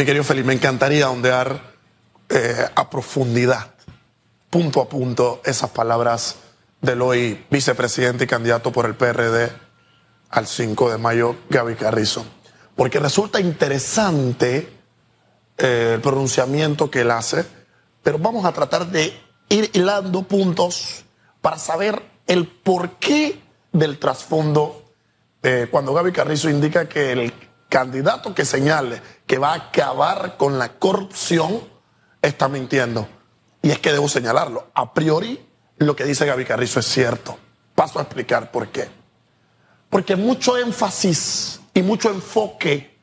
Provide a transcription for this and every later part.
Mi querido Felipe, me encantaría ondear eh, a profundidad, punto a punto, esas palabras del hoy vicepresidente y candidato por el PRD al 5 de mayo, Gaby Carrizo. Porque resulta interesante eh, el pronunciamiento que él hace, pero vamos a tratar de ir hilando puntos para saber el porqué del trasfondo eh, cuando Gaby Carrizo indica que el candidato que señale que va a acabar con la corrupción está mintiendo. Y es que debo señalarlo. A priori, lo que dice Gaby Carrizo es cierto. Paso a explicar por qué. Porque mucho énfasis y mucho enfoque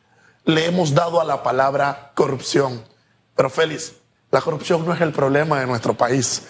le hemos dado a la palabra corrupción. Pero Félix, la corrupción no es el problema de nuestro país.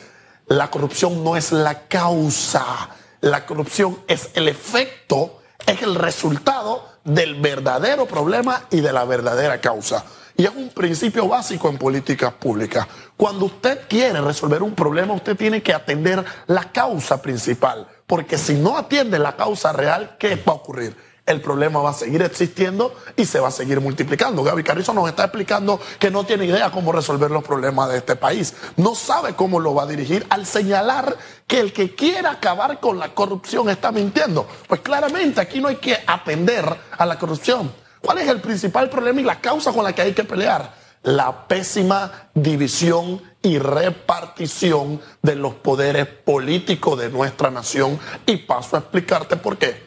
La corrupción no es la causa. La corrupción es el efecto, es el resultado del verdadero problema y de la verdadera causa. Y es un principio básico en políticas públicas. Cuando usted quiere resolver un problema, usted tiene que atender la causa principal. Porque si no atiende la causa real, ¿qué va a ocurrir? El problema va a seguir existiendo y se va a seguir multiplicando. Gaby Carrizo nos está explicando que no tiene idea cómo resolver los problemas de este país. No sabe cómo lo va a dirigir al señalar que el que quiera acabar con la corrupción está mintiendo. Pues claramente aquí no hay que atender a la corrupción. ¿Cuál es el principal problema y la causa con la que hay que pelear? La pésima división y repartición de los poderes políticos de nuestra nación. Y paso a explicarte por qué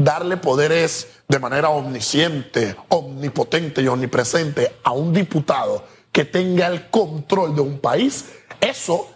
darle poderes de manera omnisciente, omnipotente y omnipresente a un diputado que tenga el control de un país, eso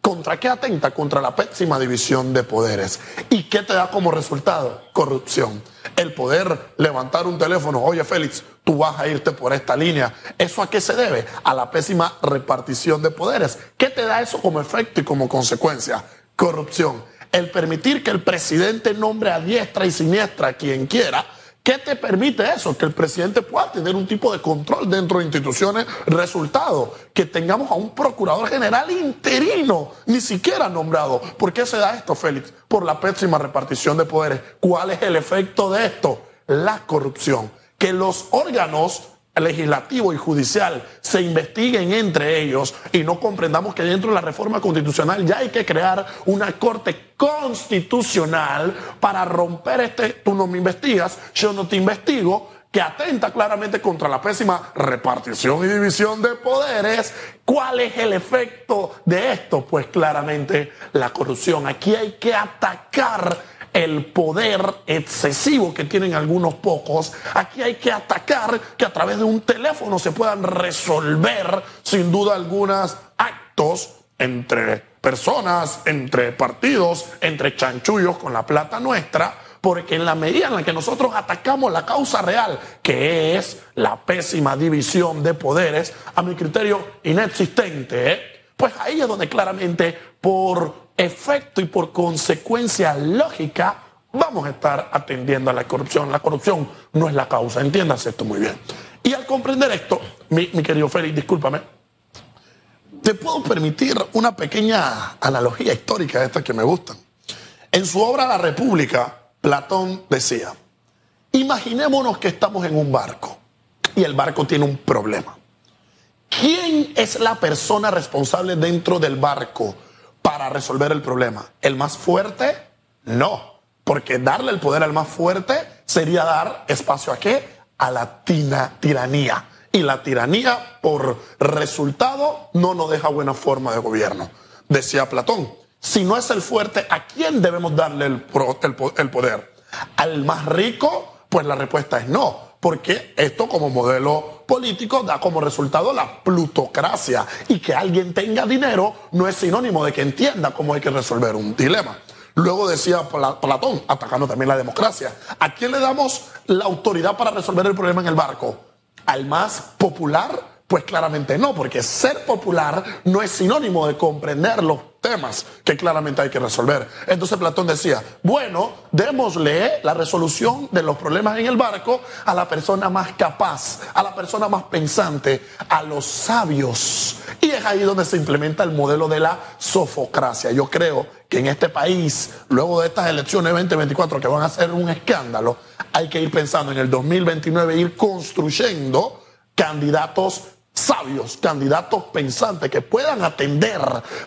¿Contra qué atenta? Contra la pésima división de poderes. ¿Y qué te da como resultado? Corrupción. El poder levantar un teléfono, oye Félix, tú vas a irte por esta línea. ¿Eso a qué se debe? A la pésima repartición de poderes. ¿Qué te da eso como efecto y como consecuencia? Corrupción el permitir que el presidente nombre a diestra y siniestra a quien quiera, ¿qué te permite eso? Que el presidente pueda tener un tipo de control dentro de instituciones. Resultado, que tengamos a un procurador general interino, ni siquiera nombrado. ¿Por qué se da esto, Félix? Por la pésima repartición de poderes. ¿Cuál es el efecto de esto? La corrupción. Que los órganos legislativo y judicial se investiguen entre ellos y no comprendamos que dentro de la reforma constitucional ya hay que crear una corte constitucional para romper este, tú no me investigas, yo no te investigo, que atenta claramente contra la pésima repartición y división de poderes. ¿Cuál es el efecto de esto? Pues claramente la corrupción. Aquí hay que atacar el poder excesivo que tienen algunos pocos. Aquí hay que atacar que a través de un teléfono se puedan resolver sin duda algunos actos entre personas, entre partidos, entre chanchullos con la plata nuestra, porque en la medida en la que nosotros atacamos la causa real, que es la pésima división de poderes, a mi criterio inexistente, ¿eh? pues ahí es donde claramente por efecto y por consecuencia lógica, vamos a estar atendiendo a la corrupción. La corrupción no es la causa, entiéndase esto muy bien. Y al comprender esto, mi, querido Félix, discúlpame, te puedo permitir una pequeña analogía histórica de estas que me gustan. En su obra La República, Platón decía, imaginémonos que estamos en un barco y el barco tiene un problema. ¿Quién es la persona responsable dentro del barco para resolver el problema. ¿El más fuerte? No, porque darle el poder al más fuerte sería dar espacio a qué? A la tina, tiranía. Y la tiranía, por resultado, no nos deja buena forma de gobierno. Decía Platón, si no es el fuerte, ¿a quién debemos darle el, el poder? ¿Al más rico? Pues la respuesta es no porque esto como modelo político da como resultado la plutocracia y que alguien tenga dinero no es sinónimo de que entienda cómo hay que resolver un dilema. Luego decía Platón, atacando también la democracia, ¿a quién le damos la autoridad para resolver el problema en el barco? ¿Al más popular? Pues claramente no, porque ser popular no es sinónimo de comprender los temas que claramente hay que resolver. Entonces Platón decía, bueno, démosle la resolución de los problemas en el barco a la persona más capaz, a la persona más pensante, a los sabios. Y es ahí donde se implementa el modelo de la sofocracia. Yo creo que en este país, luego de estas elecciones 2024 que van a ser un escándalo, hay que ir pensando en el 2029, ir construyendo candidatos sabios, candidatos pensantes que puedan atender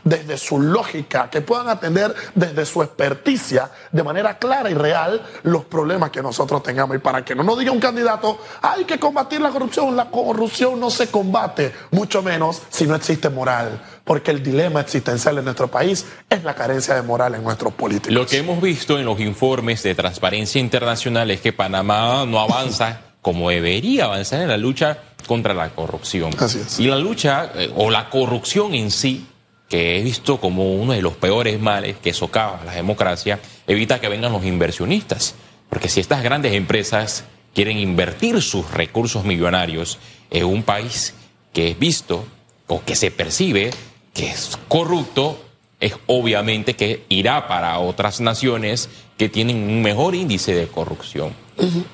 desde su lógica, que puedan atender desde su experticia de manera clara y real los problemas que nosotros tengamos. Y para que no nos diga un candidato, hay que combatir la corrupción, la corrupción no se combate, mucho menos si no existe moral, porque el dilema existencial en nuestro país es la carencia de moral en nuestros políticos. Lo que hemos visto en los informes de Transparencia Internacional es que Panamá no avanza como debería avanzar en la lucha contra la corrupción. Así es. Y la lucha, eh, o la corrupción en sí, que he visto como uno de los peores males que socava la democracia, evita que vengan los inversionistas. Porque si estas grandes empresas quieren invertir sus recursos millonarios en un país que es visto o que se percibe que es corrupto, es obviamente que irá para otras naciones que tienen un mejor índice de corrupción.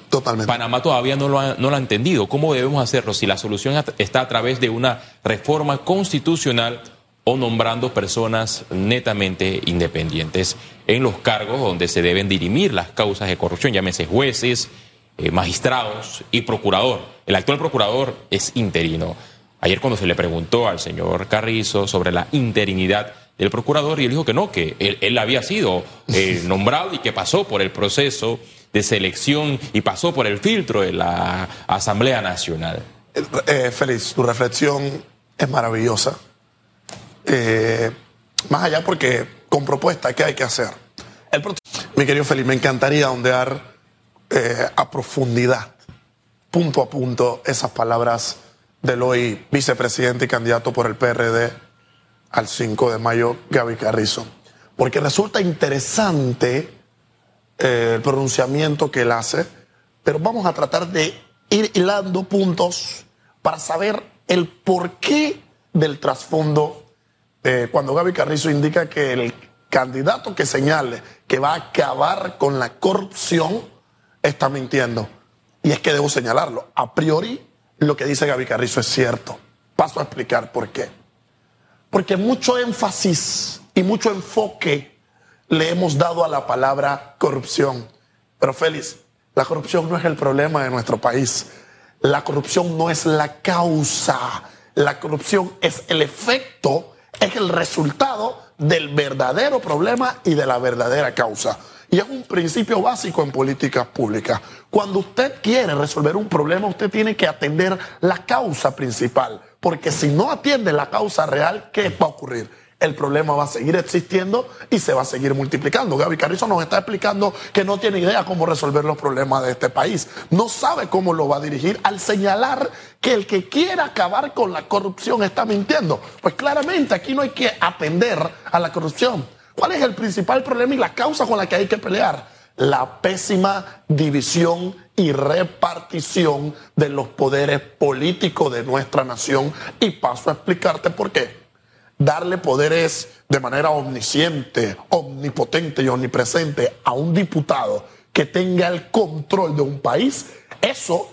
Totalmente. Panamá todavía no lo, ha, no lo ha entendido. ¿Cómo debemos hacerlo? Si la solución está a través de una reforma constitucional o nombrando personas netamente independientes en los cargos donde se deben dirimir las causas de corrupción, llámese jueces, eh, magistrados y procurador. El actual procurador es interino. Ayer cuando se le preguntó al señor Carrizo sobre la interinidad del procurador, y él dijo que no, que él, él había sido eh, nombrado y que pasó por el proceso de selección y pasó por el filtro de la Asamblea Nacional. Eh, Félix, tu reflexión es maravillosa. Eh, más allá porque con propuesta, ¿qué hay que hacer? El Mi querido Félix, me encantaría ondear eh, a profundidad, punto a punto, esas palabras del hoy vicepresidente y candidato por el PRD al 5 de mayo, Gaby Carrizo. Porque resulta interesante eh, el pronunciamiento que él hace, pero vamos a tratar de ir hilando puntos para saber el porqué del trasfondo eh, cuando Gaby Carrizo indica que el candidato que señale que va a acabar con la corrupción está mintiendo. Y es que debo señalarlo. A priori, lo que dice Gaby Carrizo es cierto. Paso a explicar por qué. Porque mucho énfasis y mucho enfoque le hemos dado a la palabra corrupción. Pero Félix, la corrupción no es el problema de nuestro país. La corrupción no es la causa. La corrupción es el efecto, es el resultado del verdadero problema y de la verdadera causa. Y es un principio básico en políticas públicas. Cuando usted quiere resolver un problema, usted tiene que atender la causa principal. Porque si no atiende la causa real, ¿qué va a ocurrir? El problema va a seguir existiendo y se va a seguir multiplicando. Gaby Carrizo nos está explicando que no tiene idea cómo resolver los problemas de este país. No sabe cómo lo va a dirigir al señalar que el que quiera acabar con la corrupción está mintiendo. Pues claramente aquí no hay que atender a la corrupción. ¿Cuál es el principal problema y la causa con la que hay que pelear? La pésima división y repartición de los poderes políticos de nuestra nación. Y paso a explicarte por qué. Darle poderes de manera omnisciente, omnipotente y omnipresente a un diputado que tenga el control de un país, eso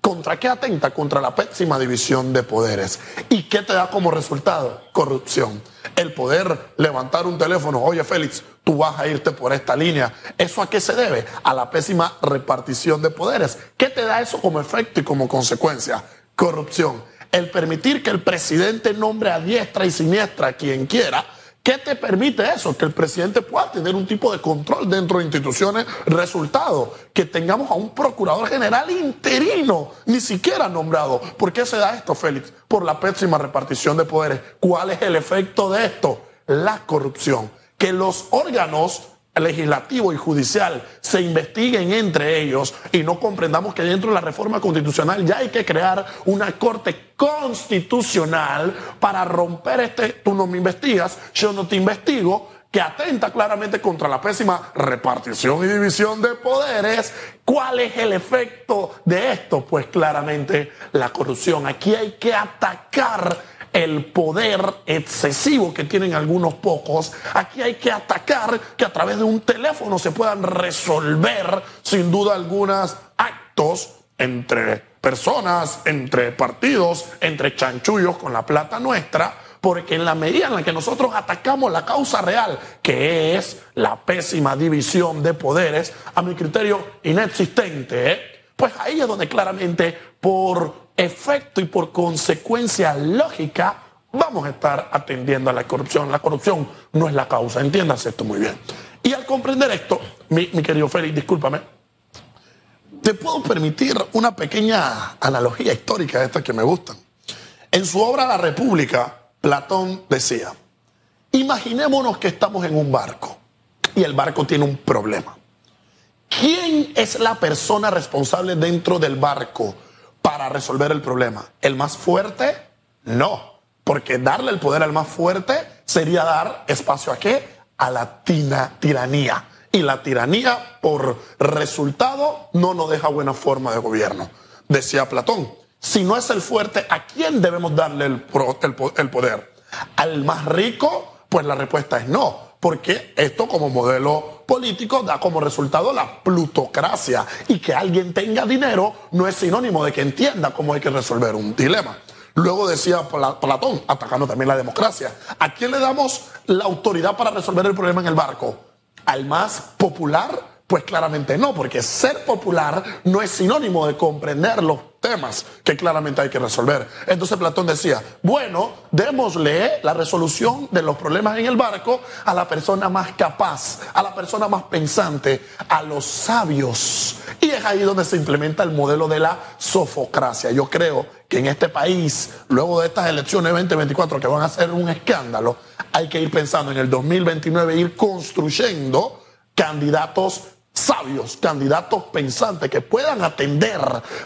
¿Contra qué atenta? Contra la pésima división de poderes. ¿Y qué te da como resultado? Corrupción. El poder levantar un teléfono, oye Félix, tú vas a irte por esta línea. ¿Eso a qué se debe? A la pésima repartición de poderes. ¿Qué te da eso como efecto y como consecuencia? Corrupción. El permitir que el presidente nombre a diestra y siniestra a quien quiera, ¿Qué te permite eso? Que el presidente pueda tener un tipo de control dentro de instituciones. Resultado, que tengamos a un procurador general interino, ni siquiera nombrado. ¿Por qué se da esto, Félix? Por la pésima repartición de poderes. ¿Cuál es el efecto de esto? La corrupción. Que los órganos legislativo y judicial se investiguen entre ellos y no comprendamos que dentro de la reforma constitucional ya hay que crear una corte constitucional para romper este, tú no me investigas, yo no te investigo, que atenta claramente contra la pésima repartición y división de poderes. ¿Cuál es el efecto de esto? Pues claramente la corrupción. Aquí hay que atacar el poder excesivo que tienen algunos pocos. Aquí hay que atacar que a través de un teléfono se puedan resolver sin duda algunos actos entre personas, entre partidos, entre chanchullos con la plata nuestra, porque en la medida en la que nosotros atacamos la causa real, que es la pésima división de poderes, a mi criterio inexistente, ¿eh? pues ahí es donde claramente por efecto y por consecuencia lógica, vamos a estar atendiendo a la corrupción. La corrupción no es la causa, entiéndase esto muy bien. Y al comprender esto, mi, querido Félix, discúlpame, te puedo permitir una pequeña analogía histórica de estas que me gustan. En su obra La República, Platón decía, imaginémonos que estamos en un barco y el barco tiene un problema. ¿Quién es la persona responsable dentro del barco para resolver el problema? ¿El más fuerte? No, porque darle el poder al más fuerte sería dar espacio a qué? A la tina, tiranía. Y la tiranía, por resultado, no nos deja buena forma de gobierno. Decía Platón, si no es el fuerte, ¿a quién debemos darle el, el poder? ¿Al más rico? Pues la respuesta es no porque esto como modelo político da como resultado la plutocracia y que alguien tenga dinero no es sinónimo de que entienda cómo hay que resolver un dilema. Luego decía Platón, atacando también la democracia, ¿a quién le damos la autoridad para resolver el problema en el barco? ¿Al más popular? Pues claramente no, porque ser popular no es sinónimo de comprender los temas que claramente hay que resolver. Entonces Platón decía, bueno, démosle la resolución de los problemas en el barco a la persona más capaz, a la persona más pensante, a los sabios. Y es ahí donde se implementa el modelo de la sofocracia. Yo creo que en este país, luego de estas elecciones 2024 que van a ser un escándalo, hay que ir pensando en el 2029, ir construyendo candidatos sabios, candidatos pensantes que puedan atender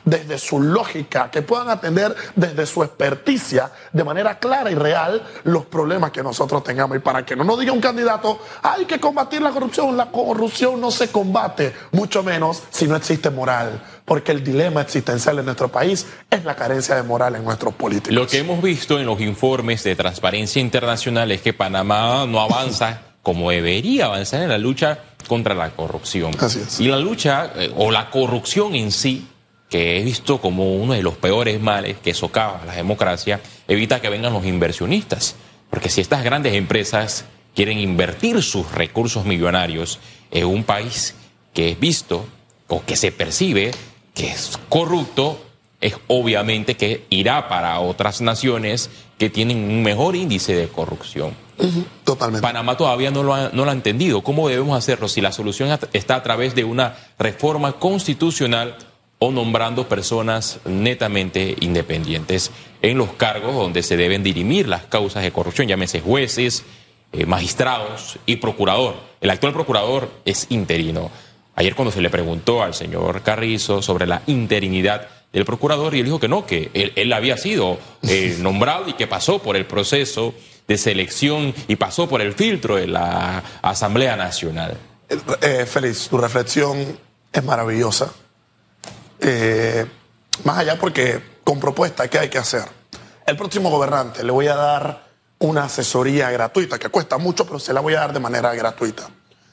desde su lógica, que puedan atender desde su experticia de manera clara y real los problemas que nosotros tengamos. Y para que no nos diga un candidato, hay que combatir la corrupción, la corrupción no se combate, mucho menos si no existe moral, porque el dilema existencial en nuestro país es la carencia de moral en nuestros políticos. Lo que hemos visto en los informes de Transparencia Internacional es que Panamá no avanza como debería avanzar en la lucha contra la corrupción. Y la lucha, eh, o la corrupción en sí, que he visto como uno de los peores males que socava la democracia, evita que vengan los inversionistas. Porque si estas grandes empresas quieren invertir sus recursos millonarios en un país que es visto o que se percibe que es corrupto, es obviamente que irá para otras naciones que tienen un mejor índice de corrupción. Totalmente. Panamá todavía no lo, ha, no lo ha entendido. ¿Cómo debemos hacerlo si la solución está a través de una reforma constitucional o nombrando personas netamente independientes en los cargos donde se deben dirimir las causas de corrupción, llámese jueces, eh, magistrados y procurador? El actual procurador es interino. Ayer cuando se le preguntó al señor Carrizo sobre la interinidad del procurador, y él dijo que no, que él, había sido eh, nombrado y que pasó por el proceso de selección y pasó por el filtro de la Asamblea Nacional. Eh, eh, Félix, tu reflexión es maravillosa. Eh, más allá porque con propuesta, ¿qué hay que hacer? El próximo gobernante le voy a dar una asesoría gratuita, que cuesta mucho, pero se la voy a dar de manera gratuita.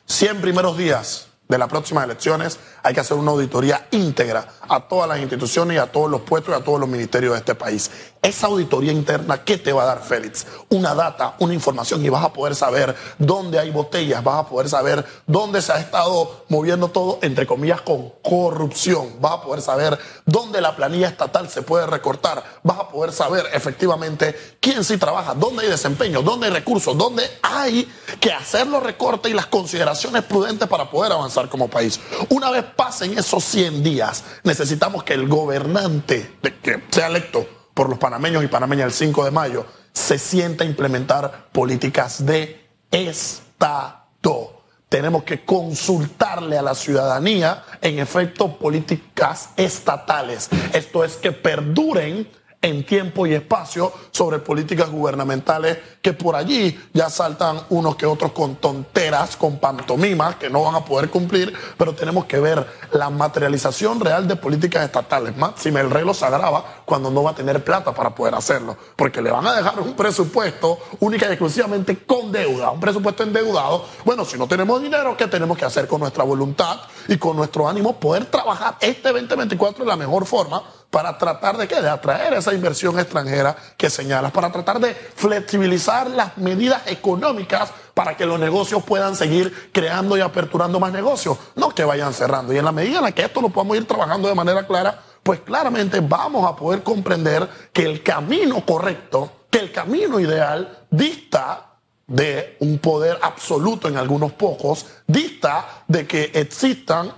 100 primeros días de las próximas elecciones hay que hacer una auditoría íntegra a todas las instituciones y a todos los puestos y a todos los ministerios de este país. Esa auditoría interna, ¿qué te va a dar, Félix? Una data, una información y vas a poder saber dónde hay botellas, vas a poder saber dónde se ha estado moviendo todo, entre comillas, con corrupción. Vas a poder saber dónde la planilla estatal se puede recortar. Vas a poder saber efectivamente quién sí trabaja, dónde hay desempeño, dónde hay recursos, dónde hay que hacer los recortes y las consideraciones prudentes para poder avanzar como país. Una vez pasen esos 100 días, necesitamos que el gobernante que sea electo por los panameños y panameñas el 5 de mayo se sienta a implementar políticas de Estado. Tenemos que consultarle a la ciudadanía, en efecto, políticas estatales. Esto es que perduren en tiempo y espacio sobre políticas gubernamentales que por allí ya saltan unos que otros con tonteras, con pantomimas que no van a poder cumplir, pero tenemos que ver la materialización real de políticas estatales. Máxime el reloj se agrava cuando no va a tener plata para poder hacerlo, porque le van a dejar un presupuesto única y exclusivamente con deuda, un presupuesto endeudado. Bueno, si no tenemos dinero, ¿qué tenemos que hacer con nuestra voluntad y con nuestro ánimo? Poder trabajar este 2024 de la mejor forma para tratar de qué? De atraer esa inversión extranjera que señalas, para tratar de flexibilizar las medidas económicas para que los negocios puedan seguir creando y aperturando más negocios, no que vayan cerrando. Y en la medida en la que esto lo podamos ir trabajando de manera clara, pues claramente vamos a poder comprender que el camino correcto, que el camino ideal dista de un poder absoluto en algunos pocos, dista de que existan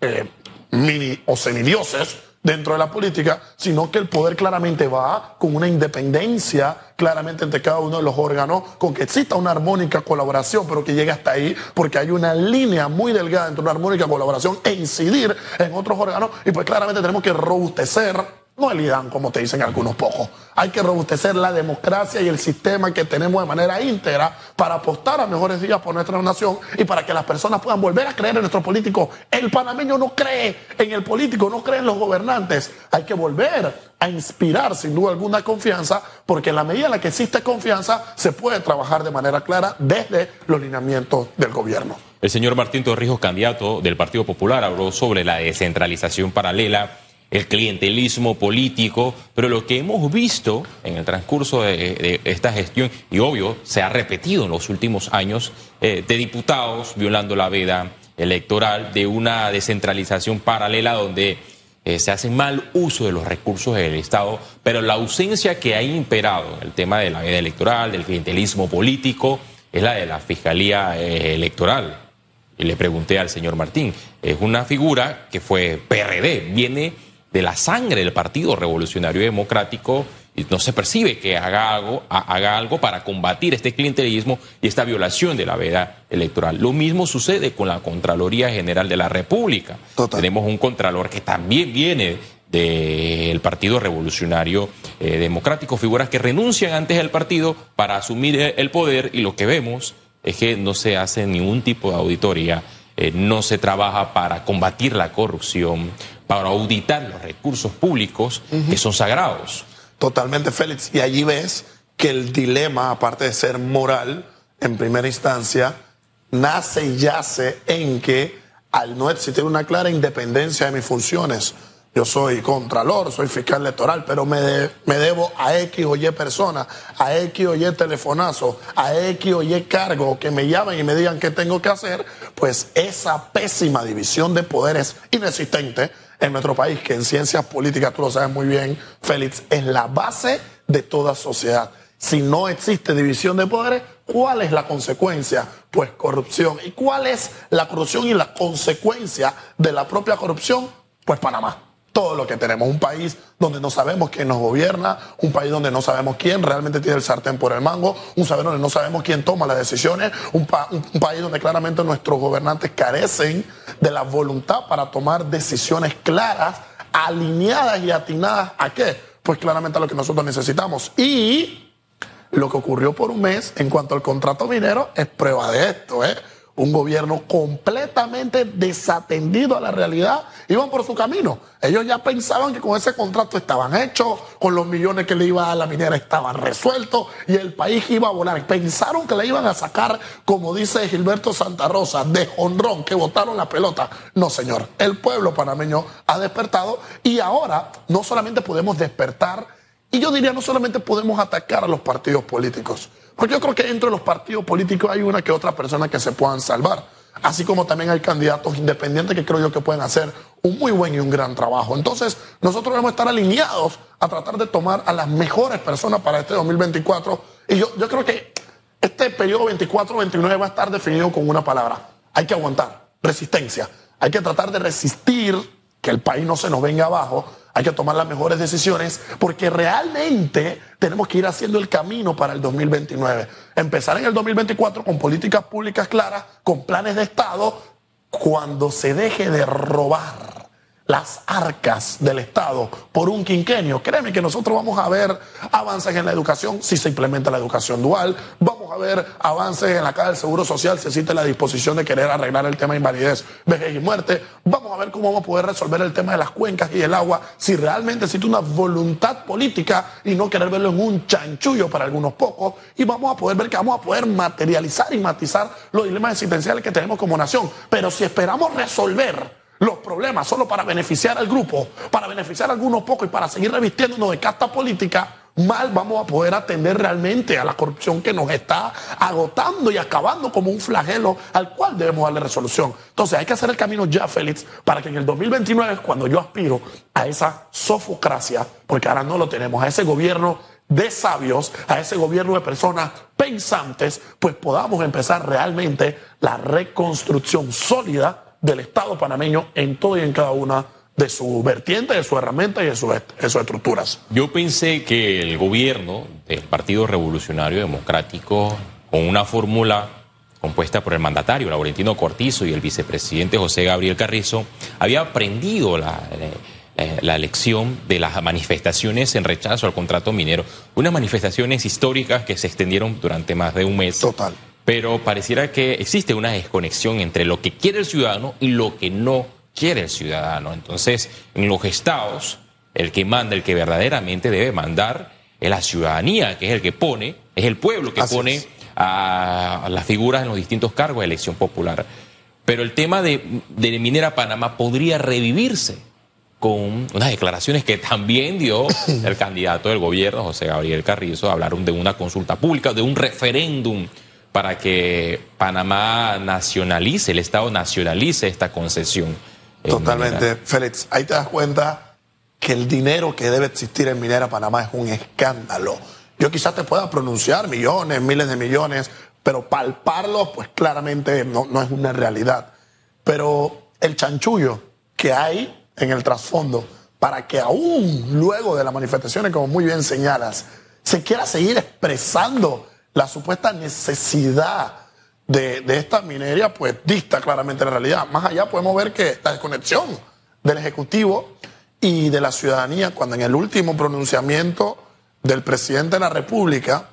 eh, mini o semidioses dentro de la política, sino que el poder claramente va con una independencia claramente entre cada uno de los órganos, con que exista una armónica colaboración, pero que llegue hasta ahí, porque hay una línea muy delgada entre una armónica colaboración e incidir en otros órganos, y pues claramente tenemos que robustecer no el IDAN, como te dicen algunos pocos. Hay que robustecer la democracia y el sistema que tenemos de manera íntegra para apostar a mejores días por nuestra nación y para que las personas puedan volver a creer en nuestros políticos. El panameño no cree en el político, no cree en los gobernantes. Hay que volver a inspirar sin duda alguna confianza, porque en la medida en la que existe confianza se puede trabajar de manera clara desde los lineamientos del gobierno. El señor Martín Torrijos, candidato del Partido Popular, habló sobre la descentralización paralela el clientelismo político, pero lo que hemos visto en el transcurso de, esta gestión, y obvio se ha repetido en los últimos años, eh, de diputados violando la veda electoral, de una descentralización paralela donde eh, se hace mal uso de los recursos del Estado, pero la ausencia que ha imperado en el tema de la veda electoral, del clientelismo político, es la de la Fiscalía eh, Electoral. Y le pregunté al señor Martín, es una figura que fue PRD, viene de la sangre del Partido Revolucionario Democrático y no se percibe que haga algo, haga algo para combatir este clientelismo y esta violación de la veda electoral. Lo mismo sucede con la Contraloría General de la República. Tenemos un contralor que también viene del Partido Revolucionario eh, Democrático, figuras que renuncian antes del partido para asumir el poder y lo que vemos es que no se hace ningún tipo de auditoría, eh, no se trabaja para combatir la corrupción, para auditar los recursos públicos que son sagrados. Totalmente, Félix. Y allí ves que el dilema, aparte de ser moral, en primera instancia, nace y yace en que al no existir una clara independencia de mis funciones, yo soy contralor, soy fiscal electoral, pero me, debo a X o Y personas, a X o Y telefonazo, a X o Y cargo que me llamen y me digan qué tengo que hacer, pues esa pésima división de poderes inexistente en nuestro país, que en ciencias políticas, tú lo sabes muy bien, Félix, es la base de toda sociedad. Si no existe división de poderes, ¿cuál es la consecuencia? Pues corrupción. ¿Y cuál es la corrupción y la consecuencia de la propia corrupción? Pues Panamá todo lo que tenemos. Un país donde no sabemos quién nos gobierna, un país donde no sabemos quién realmente tiene el sartén por el mango, un país donde no sabemos quién toma las decisiones, un, país donde claramente nuestros gobernantes carecen de la voluntad para tomar decisiones claras, alineadas y atinadas a qué? Pues claramente a lo que nosotros necesitamos. Y lo que ocurrió por un mes en cuanto al contrato minero es prueba de esto, ¿eh? Un gobierno completamente desatendido a la realidad, iban por su camino. Ellos ya pensaban que con ese contrato estaban hechos, con los millones que le iba a la minera estaban resueltos y el país iba a volar. Pensaron que le iban a sacar, como dice Gilberto Santa Rosa, de honrón, que botaron la pelota. No, señor, el pueblo panameño ha despertado y ahora no solamente podemos despertar, y yo diría no solamente podemos atacar a los partidos políticos, porque yo creo que dentro de los partidos políticos hay una que otra persona que se puedan salvar. Así como también hay candidatos independientes que creo yo que pueden hacer un muy buen y un gran trabajo. Entonces, nosotros debemos estar alineados a tratar de tomar a las mejores personas para este 2024. Y yo, yo creo que este periodo 24-29 va a estar definido con una palabra. Hay que aguantar, resistencia. Hay que tratar de resistir que el país no se nos venga abajo hay que tomar las mejores decisiones porque realmente tenemos que ir haciendo el camino para el 2029. Empezar en el 2024 con políticas públicas claras, con planes de Estado, cuando se deje de robar las arcas del Estado por un quinquenio. Créeme que nosotros vamos a ver avances en la educación si se implementa la educación dual, vamos a ver avances en la caja del Seguro Social si existe la disposición de querer arreglar el tema de invalidez, vejez y muerte, vamos a ver cómo vamos a poder resolver el tema de las cuencas y el agua si realmente existe una voluntad política y no querer verlo en un chanchullo para algunos pocos y vamos a poder ver que vamos a poder materializar y matizar los dilemas existenciales que tenemos como nación. Pero si esperamos resolver los problemas solo para beneficiar al grupo, para beneficiar a algunos pocos y para seguir revistiéndonos de casta política, mal vamos a poder atender realmente a la corrupción que nos está agotando y acabando como un flagelo al cual debemos darle resolución. Entonces hay que hacer el camino ya, Félix, para que en el 2029, cuando yo aspiro a esa sofocracia, porque ahora no lo tenemos, a ese gobierno de sabios, a ese gobierno de personas pensantes, pues podamos empezar realmente la reconstrucción sólida del Estado panameño en todo y en cada una de su vertiente, de su herramienta y de, sus estructuras. Yo pensé que el gobierno del Partido Revolucionario Democrático, con una fórmula compuesta por el mandatario Laurentino Cortizo y el vicepresidente José Gabriel Carrizo, había aprendido la, eh, eh, la elección de las manifestaciones en rechazo al contrato minero. Unas manifestaciones históricas que se extendieron durante más de un mes. Total. Pero pareciera que existe una desconexión entre lo que quiere el ciudadano y lo que no quiere el ciudadano. Entonces, en los estados, el que manda, el que verdaderamente debe mandar, es la ciudadanía, que es el que pone, es el pueblo que pone a las figuras en los distintos cargos de elección popular. Pero el tema de, de Minera Panamá podría revivirse con unas declaraciones que también dio el candidato del gobierno, José Gabriel Carrizo, hablaron de una consulta pública, de un referéndum para que Panamá nacionalice, el Estado nacionalice esta concesión. Totalmente, Félix. Ahí te das cuenta que el dinero que debe existir en Minera Panamá es un escándalo. Yo quizás te pueda pronunciar millones, miles de millones, pero palparlo, pues claramente no, no es una realidad. Pero el chanchullo que hay en el trasfondo para que aún luego de las manifestaciones, como muy bien señalas, se quiera seguir expresando la supuesta necesidad de, esta minería, pues dista claramente la realidad. Más allá podemos ver que la desconexión del Ejecutivo y de la ciudadanía, cuando en el último pronunciamiento del presidente de la República,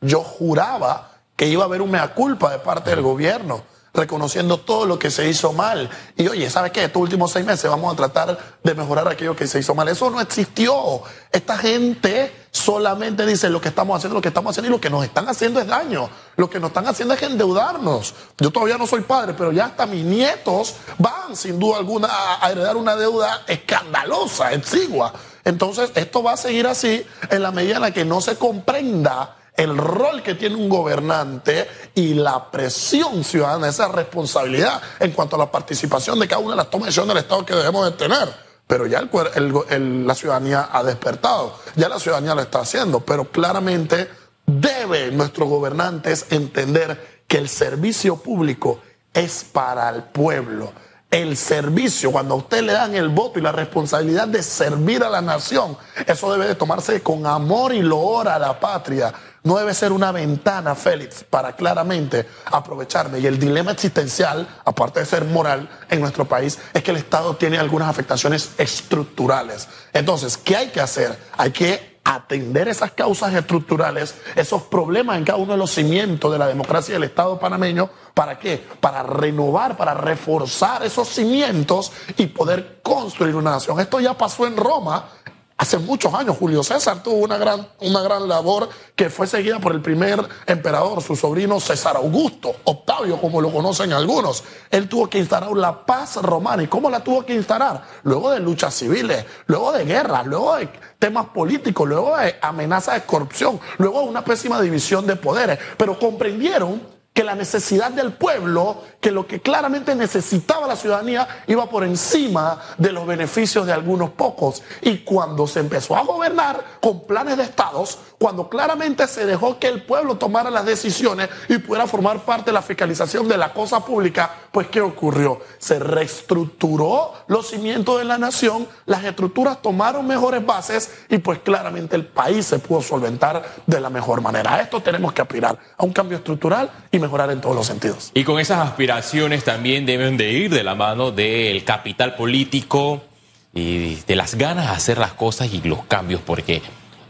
yo juraba que iba a haber un mea culpa de parte del gobierno reconociendo todo lo que se hizo mal. Y oye, ¿sabes qué? Estos últimos seis meses vamos a tratar de mejorar aquello que se hizo mal. Eso no existió. Esta gente solamente dice lo que estamos haciendo, lo que estamos haciendo y lo que nos están haciendo es daño. Lo que nos están haciendo es endeudarnos. Yo todavía no soy padre, pero ya hasta mis nietos van sin duda alguna a heredar una deuda escandalosa, exigua. Entonces, esto va a seguir así en la medida en la que no se comprenda el rol que tiene un gobernante y la presión ciudadana, esa responsabilidad en cuanto a la participación de cada una de las tomas de decisión del Estado que debemos de tener. Pero ya la ciudadanía ha despertado, ya la ciudadanía lo está haciendo, pero claramente deben nuestros gobernantes entender que el servicio público es para el pueblo. El servicio, cuando a usted le dan el voto y la responsabilidad de servir a la nación, eso debe de tomarse con amor y loor a la patria no debe ser una ventana, Félix, para claramente aprovecharme. Y el dilema existencial, aparte de ser moral en nuestro país, es que el Estado tiene algunas afectaciones estructurales. Entonces, ¿qué hay que hacer? Hay que atender esas causas estructurales, esos problemas en cada uno de los cimientos de la democracia del Estado panameño. ¿Para qué? Para renovar, para reforzar esos cimientos y poder construir una nación. Esto ya pasó en Roma Hace muchos años Julio César tuvo una gran, una gran labor que fue seguida por el primer emperador, su sobrino César Augusto, Octavio, como lo conocen algunos. Él tuvo que instaurar la paz romana. ¿Y cómo la tuvo que instaurar? Luego de luchas civiles, luego de guerras, luego de temas políticos, luego de amenazas de corrupción, luego de una pésima división de poderes. Pero comprendieron que la necesidad del pueblo, que lo que claramente necesitaba la ciudadanía iba por encima de los beneficios de algunos pocos. Y cuando se empezó a gobernar con planes de estados, cuando claramente se dejó que el pueblo tomara las decisiones y pudiera formar parte de la fiscalización de la cosa pública, pues ¿qué ocurrió? Se reestructuró los cimientos de la nación, las estructuras tomaron mejores bases y pues claramente el país se pudo solventar de la mejor manera. A esto tenemos que aspirar, a un cambio estructural y mejorar en todos los sentidos. Y con esas aspiraciones también deben de ir de la mano del capital político y de las ganas de hacer las cosas y los cambios, porque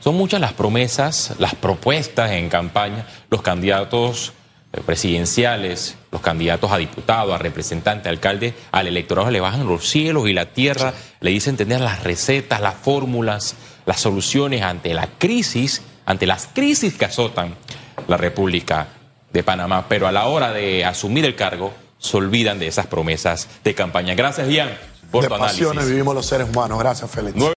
son muchas las promesas, las propuestas en campaña, los candidatos eh, presidenciales, los candidatos a diputado, a representante, a alcalde, al electorado le bajan los cielos y la tierra, le dicen tener las recetas, las fórmulas, las soluciones ante la crisis, ante las crisis que azotan la República de Panamá, pero a la hora de asumir el cargo se olvidan de esas promesas de campaña. Gracias, Ian, por de tu análisis. vivimos los seres humanos. Gracias, Félix.